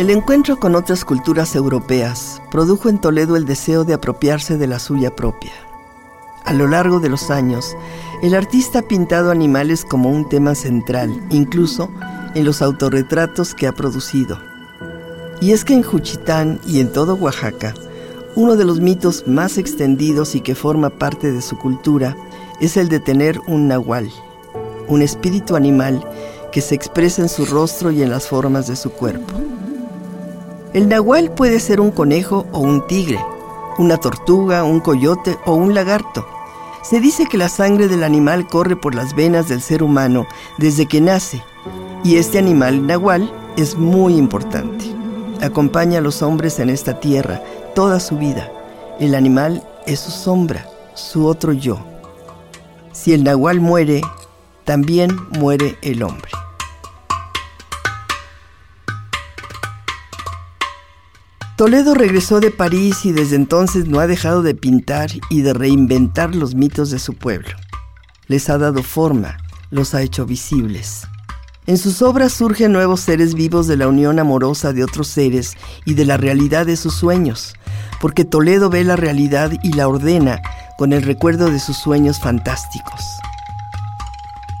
El encuentro con otras culturas europeas produjo en Toledo el deseo de apropiarse de la suya propia. A lo largo de los años, el artista ha pintado animales como un tema central, incluso en los autorretratos que ha producido. Y es que en Juchitán y en todo Oaxaca, uno de los mitos más extendidos y que forma parte de su cultura es el de tener un nahual, un espíritu animal que se expresa en su rostro y en las formas de su cuerpo. El nahual puede ser un conejo o un tigre, una tortuga, un coyote o un lagarto. Se dice que la sangre del animal corre por las venas del ser humano desde que nace, y este animal nahual es muy importante. Acompaña a los hombres en esta tierra toda su vida. El animal es su sombra, su otro yo. Si el nahual muere, también muere el hombre. Toledo regresó de París y desde entonces no ha dejado de pintar y de reinventar los mitos de su pueblo. Les ha dado forma, los ha hecho visibles. En sus obras surgen nuevos seres vivos de la unión amorosa de otros seres y de la realidad de sus sueños, porque Toledo ve la realidad y la ordena con el recuerdo de sus sueños fantásticos.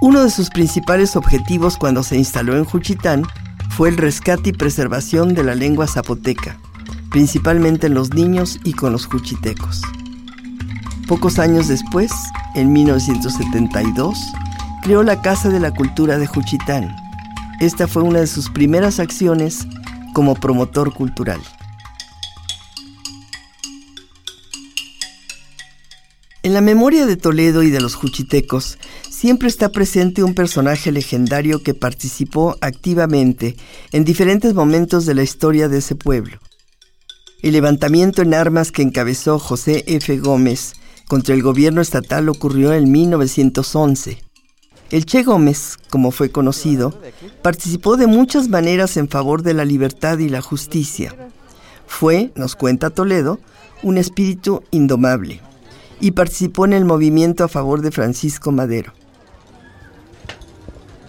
Uno de sus principales objetivos cuando se instaló en Juchitán fue el rescate y preservación de la lengua zapoteca principalmente en los niños y con los juchitecos. Pocos años después, en 1972, creó la Casa de la Cultura de Juchitán. Esta fue una de sus primeras acciones como promotor cultural. En la memoria de Toledo y de los juchitecos siempre está presente un personaje legendario que participó activamente en diferentes momentos de la historia de ese pueblo. El levantamiento en armas que encabezó José F. Gómez contra el gobierno estatal ocurrió en 1911. El Che Gómez, como fue conocido, participó de muchas maneras en favor de la libertad y la justicia. Fue, nos cuenta Toledo, un espíritu indomable y participó en el movimiento a favor de Francisco Madero.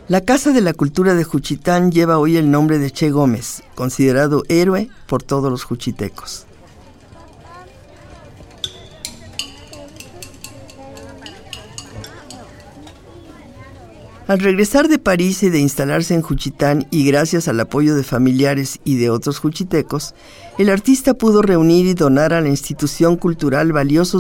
La Casa de la Cultura de Juchitán lleva hoy el nombre de Che Gómez, considerado héroe por todos los juchitecos. Al regresar de París y de instalarse en Juchitán y gracias al apoyo de familiares y de otros juchitecos, el artista pudo reunir y donar a la institución cultural valiosos